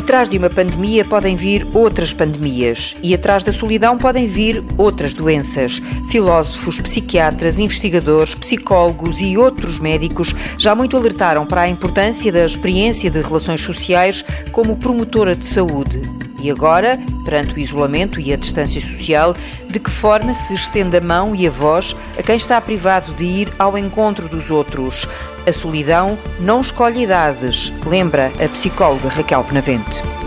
Atrás de uma pandemia podem vir outras pandemias e atrás da solidão podem vir outras doenças. Filósofos, psiquiatras, investigadores, psicólogos e outros médicos já muito alertaram para a importância da experiência de relações sociais como promotora de saúde. E agora, perante o isolamento e a distância social, de que forma se estende a mão e a voz a quem está privado de ir ao encontro dos outros? A solidão não escolhe idades, lembra a psicóloga Raquel Penavente.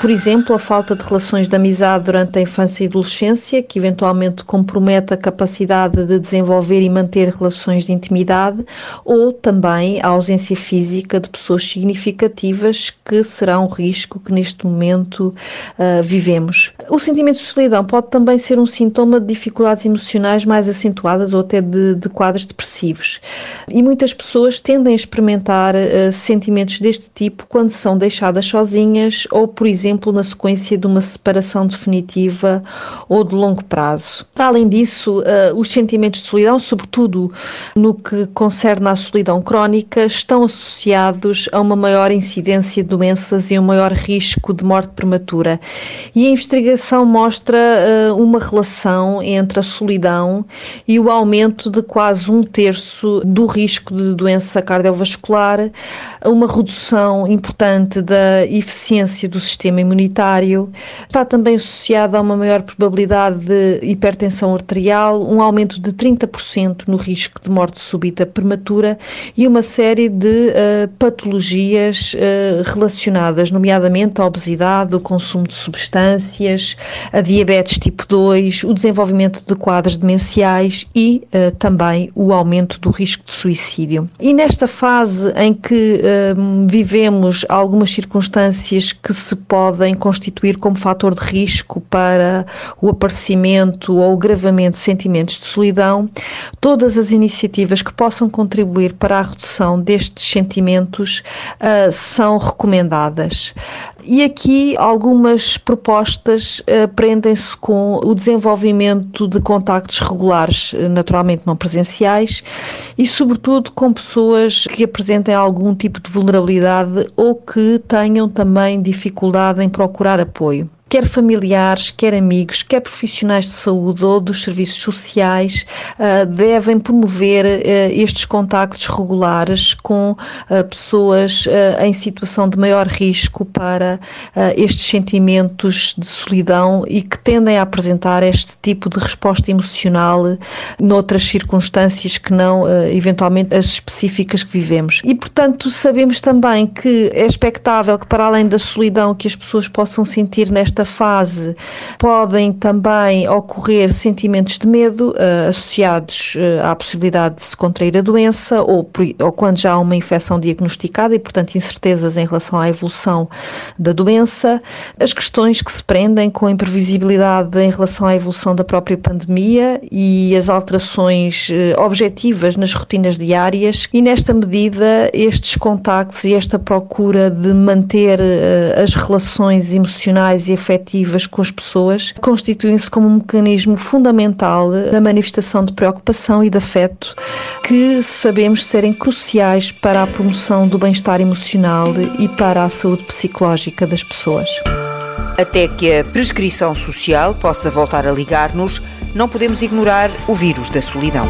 Por exemplo, a falta de relações de amizade durante a infância e adolescência, que eventualmente compromete a capacidade de desenvolver e manter relações de intimidade, ou também a ausência física de pessoas significativas, que será um risco que neste momento uh, vivemos. O sentimento de solidão pode também ser um sintoma de dificuldades emocionais mais acentuadas ou até de, de quadros depressivos. E muitas pessoas tendem a experimentar uh, sentimentos deste tipo quando são deixadas sozinhas ou, por exemplo, exemplo, na sequência de uma separação definitiva ou de longo prazo. Além disso, uh, os sentimentos de solidão, sobretudo no que concerne à solidão crónica, estão associados a uma maior incidência de doenças e um maior risco de morte prematura. E a investigação mostra uh, uma relação entre a solidão e o aumento de quase um terço do risco de doença cardiovascular, uma redução importante da eficiência do sistema sistema imunitário, está também associada a uma maior probabilidade de hipertensão arterial, um aumento de 30% no risco de morte súbita prematura e uma série de uh, patologias uh, relacionadas, nomeadamente a obesidade, o consumo de substâncias, a diabetes tipo 2, o desenvolvimento de quadros demenciais e uh, também o aumento do risco de suicídio. E nesta fase em que vivemos algumas circunstâncias que se podem podem constituir como fator de risco para o aparecimento ou o agravamento de sentimentos de solidão, todas as iniciativas que possam contribuir para a redução destes sentimentos uh, são recomendadas. E aqui algumas propostas uh, prendem-se com o desenvolvimento de contactos regulares, naturalmente não presenciais, e sobretudo com pessoas que apresentem algum tipo de vulnerabilidade ou que tenham também dificuldade em procurar apoio quer familiares, quer amigos, quer profissionais de saúde ou dos serviços sociais, uh, devem promover uh, estes contactos regulares com uh, pessoas em situação de maior risco para estes sentimentos de solidão e que tendem a apresentar este tipo de resposta emocional noutras circunstâncias que não, eventualmente, as específicas que vivemos. E, portanto, sabemos também que é expectável que, para além da solidão que as pessoas possam sentir nesta nesta fase podem também ocorrer sentimentos de medo uh, associados uh, à possibilidade de se contrair a doença ou, ou quando já há uma infecção diagnosticada e, portanto, incertezas em relação à evolução da doença, as questões que se prendem com a imprevisibilidade em relação à evolução da própria pandemia e as alterações uh, objetivas nas rotinas diárias. E, nesta medida, estes contactos e esta procura de manter as relações emocionais e afetivas afetivas com as pessoas constituem-se como um mecanismo fundamental da manifestação de preocupação e de afeto que sabemos serem cruciais para a promoção do bem-estar emocional e para a saúde psicológica das pessoas. Até que a prescrição social possa voltar a ligar-nos, não podemos ignorar o vírus da solidão.